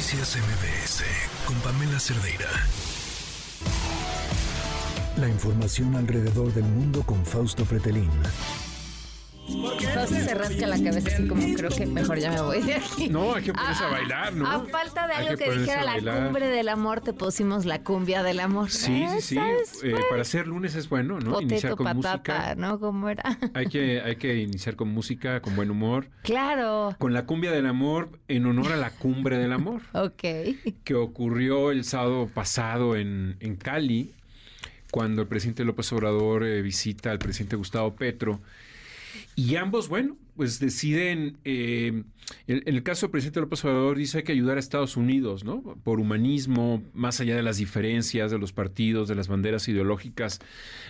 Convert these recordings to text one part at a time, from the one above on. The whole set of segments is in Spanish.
Noticias MBS con Pamela Cerdeira. La información alrededor del mundo con Fausto Pretelín. Fausto se rasca la cabeza así como creo que mejor ya me voy de aquí. No, hay que ponerse a bailar, ¿no? A falta de algo que que, dijera a la cumbre del amor, te pusimos la cumbia del amor. Sí, sí, sí. Eh, para hacer lunes es bueno, ¿no? Iniciar Potato con patata, música. ¿no? ¿Cómo era? Hay que, hay que iniciar con música, con buen humor. claro. Con la cumbia del amor en honor a la cumbre del amor, Ok. que ocurrió el sábado pasado en, en Cali, cuando el presidente López Obrador eh, visita al presidente Gustavo Petro. Y ambos, bueno, pues deciden, eh, en, el caso del presidente López Obrador dice hay que ayudar a Estados Unidos, ¿no? Por humanismo, más allá de las diferencias de los partidos, de las banderas ideológicas,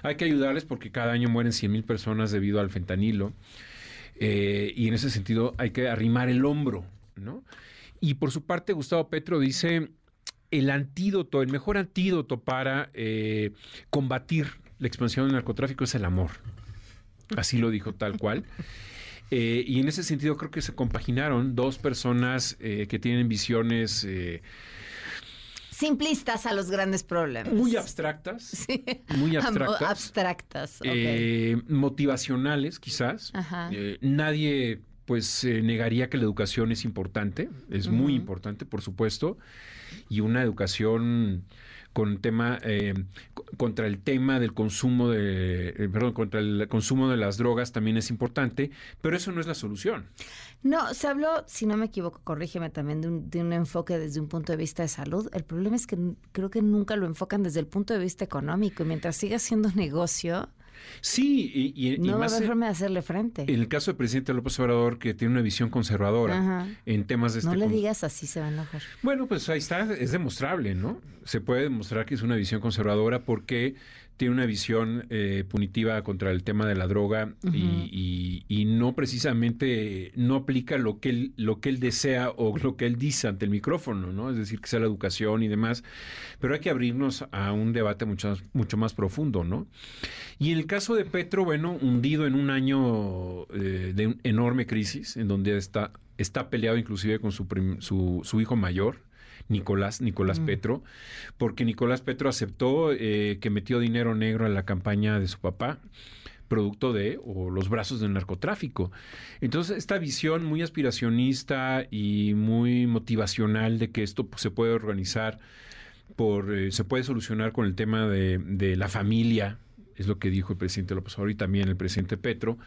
hay que ayudarles porque cada año mueren 100 mil personas debido al fentanilo. Eh, y en ese sentido hay que arrimar el hombro, ¿no? Y por su parte, Gustavo Petro dice el antídoto, el mejor antídoto para eh, combatir la expansión del narcotráfico es el amor. Así lo dijo tal cual. Eh, y en ese sentido creo que se compaginaron dos personas eh, que tienen visiones eh, Simplistas a los grandes problemas. muy abstractas, Sí. muy abstractas, Abstractas. motivacionales quizás. Ajá. Nadie pues eh, negaría que la educación es importante, es muy importante, por supuesto, y una educación con tema eh, co- contra el tema del consumo de eh, perdón contra el consumo de las drogas también es importante pero eso no es la solución No, se habló, si no me equivoco, corrígeme también, de un, de un enfoque desde un punto de vista de salud. El problema es que creo que nunca lo enfocan desde el punto de vista económico. Y mientras siga siendo negocio, sí y, y- y no a más forma de hacerle frente. en el caso del presidente López Obrador que tiene una visión conservadora Ajá. en temas de este No le digas así, se va a enojar. Bueno, pues ahí está, es demostrable, ¿no? Se puede demostrar que es una visión conservadora porque tiene una visión eh, punitiva contra el tema de la droga y, y- y no precisamente no aplica lo que él lo que él desea o lo que él dice ante el micrófono, ¿no? Es decir, que sea la educación y demás. Pero hay que abrirnos a un debate mucho, más- mucho más profundo, ¿no? Y en el caso de Petro, bueno, hundido en un año eh, de enorme crisis, en donde está, está peleado inclusive con su, prim- su, su hijo mayor, Nicolás, Nicolás Mm. Petro, porque Nicolás Petro aceptó eh, que metió dinero negro en la campaña de su papá producto de o los brazos del narcotráfico. Entonces, esta visión muy aspiracionista y muy motivacional de que esto pues, se puede organizar por eh, se puede solucionar con el tema de, de la familia, es lo que dijo el presidente López Obrador y también el presidente Petro,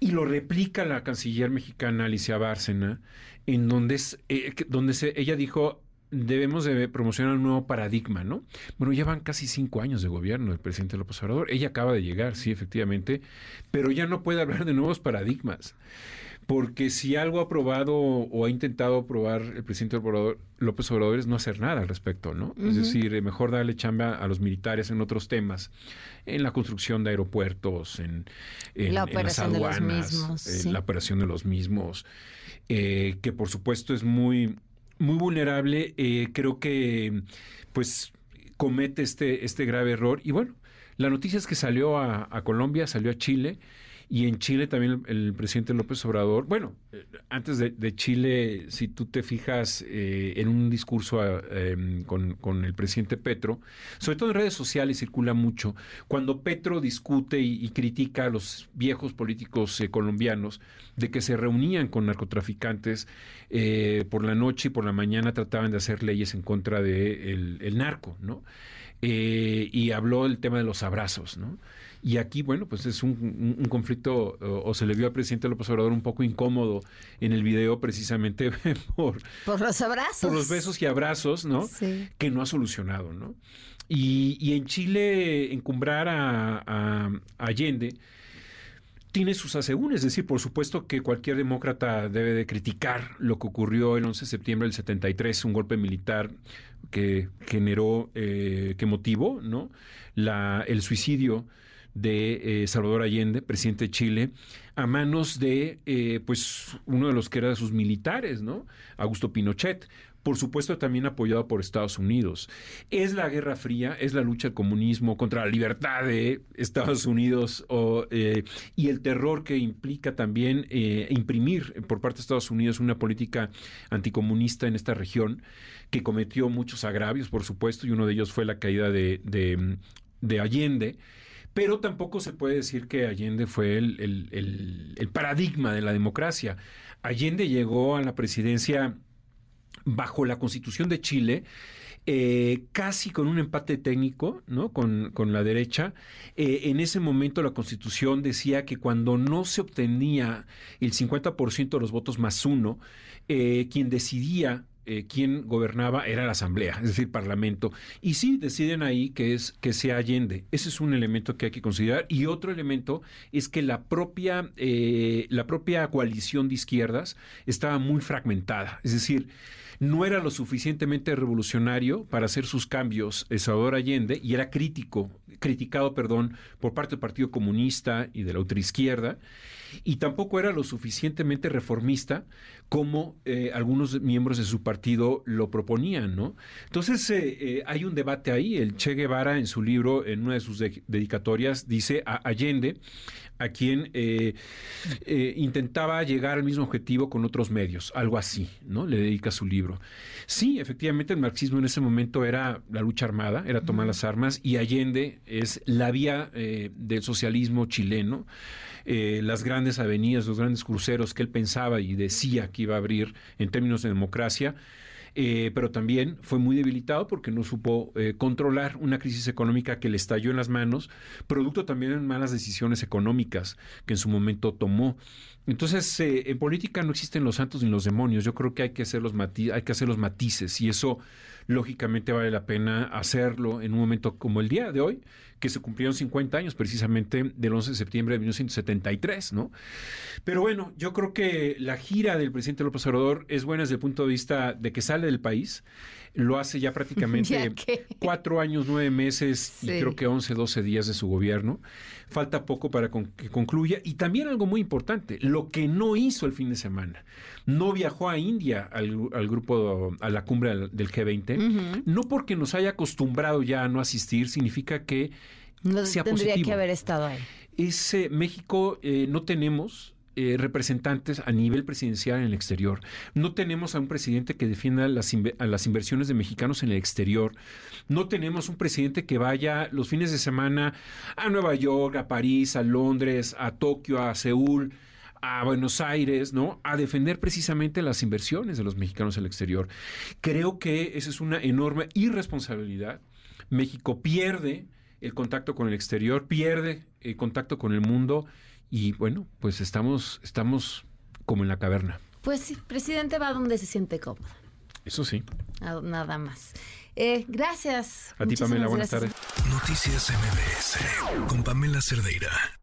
y lo replica la canciller mexicana Alicia Bárcena, en donde, es, eh, que- donde se, ella dijo debemos de promocionar un nuevo paradigma, ¿no? Bueno, ya van casi cinco años de gobierno del presidente López Obrador. Ella acaba de llegar, sí, efectivamente, pero ya no puede hablar de nuevos paradigmas. Porque si algo ha aprobado o ha intentado aprobar el presidente López Obrador es no hacer nada al respecto, ¿no? Es decir, eh, mejor darle chamba a los militares en otros temas, en la construcción de aeropuertos, en, en- La en las operación de los aduanas, mismos, eh, sí. la operación de los mismos, eh, que por supuesto es muy, muy vulnerable. eh, creo que pues comete este, este grave error. Y bueno, la noticia es que salió a, a Colombia, salió a Chile. Y en Chile también el, presidente López Obrador, bueno, eh, antes de, Chile, si tú te fijas eh, en un discurso ah, em, con, el presidente Petro, sobre todo en redes sociales circula mucho, cuando Petro discute y, critica a los viejos políticos eh, colombianos de que se reunían con narcotraficantes eh, por la noche y por la mañana trataban de hacer leyes en contra del de el narco, ¿no? Eh, y habló del tema de los abrazos, ¿no? Y aquí, bueno, pues es un, un- un conflicto, o, o se le vio al presidente López Obrador un poco incómodo en el video precisamente por, Por los abrazos. por los besos y abrazos, ¿no? Sí. Que no ha solucionado, ¿no? Y, y en Chile, encumbrar a, a- a Allende tiene sus asegúnes, es decir, por supuesto que cualquier demócrata debe de criticar lo que ocurrió el 11 de septiembre del 73, un golpe militar que generó, eh, que motivó, ¿no? La, el suicidio de eh, Salvador Allende, presidente de Chile, a manos de eh, pues uno de los que era de sus militares, ¿no? Augusto Pinochet por supuesto también apoyado por Estados Unidos. Es la Guerra Fría, es la lucha del comunismo contra la libertad de Estados Unidos eh, y el terror que implica también imprimir por parte de Estados Unidos una política anticomunista en esta región que cometió muchos agravios, por supuesto, y uno de ellos fue la caída de, Allende. Pero tampoco se puede decir que Allende fue el paradigma de la democracia. Allende llegó a la presidencia bajo la Constitución de Chile, eh, casi con un empate técnico ¿no? con, la derecha. Eh, en ese momento la Constitución decía que cuando no se obtenía el 50% de los votos más uno, eh, quien decidía quién gobernaba era la Asamblea, es decir, Parlamento. Y sí, deciden ahí que, es, que sea Allende. Ese es un elemento que hay que considerar. Y otro elemento es que la propia, la propia coalición de izquierdas estaba muy fragmentada. Es decir, no era lo suficientemente revolucionario para hacer sus cambios Salvador Allende y era crítico, criticado, perdón, por parte del Partido Comunista y de la ultraizquierda y tampoco era lo suficientemente reformista como eh, algunos miembros de su partido lo proponían, ¿no? Entonces eh, eh, hay un debate ahí. El Che Guevara en su libro, en una de sus dedicatorias, dice a Allende, a quien intentaba llegar al mismo objetivo con otros medios, algo así, ¿no? Le dedica su libro. Sí, efectivamente el marxismo en ese momento era la lucha armada, era tomar las armas, y Allende es la vía del socialismo chileno. Eh, las grandes avenidas, los grandes cruceros que él pensaba y decía que iba a abrir en términos de democracia. Eh, pero también fue muy debilitado porque no supo eh, controlar una crisis económica que le estalló en las manos, producto también de malas decisiones económicas que en su momento tomó. Entonces, en política no existen los santos ni los demonios. Yo creo que hay que hacer los, hay que hacer los matices y eso lógicamente vale la pena hacerlo en un momento como el día de hoy, que se cumplieron 50 años precisamente del 11 de septiembre de 1973, ¿no? Pero bueno, yo creo que la gira del presidente López Obrador es buena desde el punto de vista de que sale del país, lo hace ya prácticamente cuatro años, nueve meses y creo que 11, 12 días de su gobierno. Falta poco para que concluya. Y también algo muy importante, lo que no hizo el fin de semana. No viajó a India al, grupo, a la cumbre del G20, no porque nos haya acostumbrado ya a no asistir, significa que no sea tendría que haber estado ahí. Ese México eh, no tenemos eh, representantes a nivel presidencial en el exterior. No tenemos a un presidente que defienda las, las inversiones de mexicanos en el exterior. No tenemos un presidente que vaya los fines de semana a Nueva York, a París, a Londres, a Tokio, a Seúl a Buenos Aires, ¿no? A defender precisamente las inversiones de los mexicanos en el exterior. Creo que esa es una enorme irresponsabilidad. México pierde el contacto con el exterior, pierde el contacto con el mundo y bueno, pues estamos, estamos como en la caverna. Pues sí, presidente va donde se siente cómodo. Eso sí. Nada más. Eh, gracias. A ti, Pamela, buenas tardes. Noticias MBS con Pamela Cerdeira.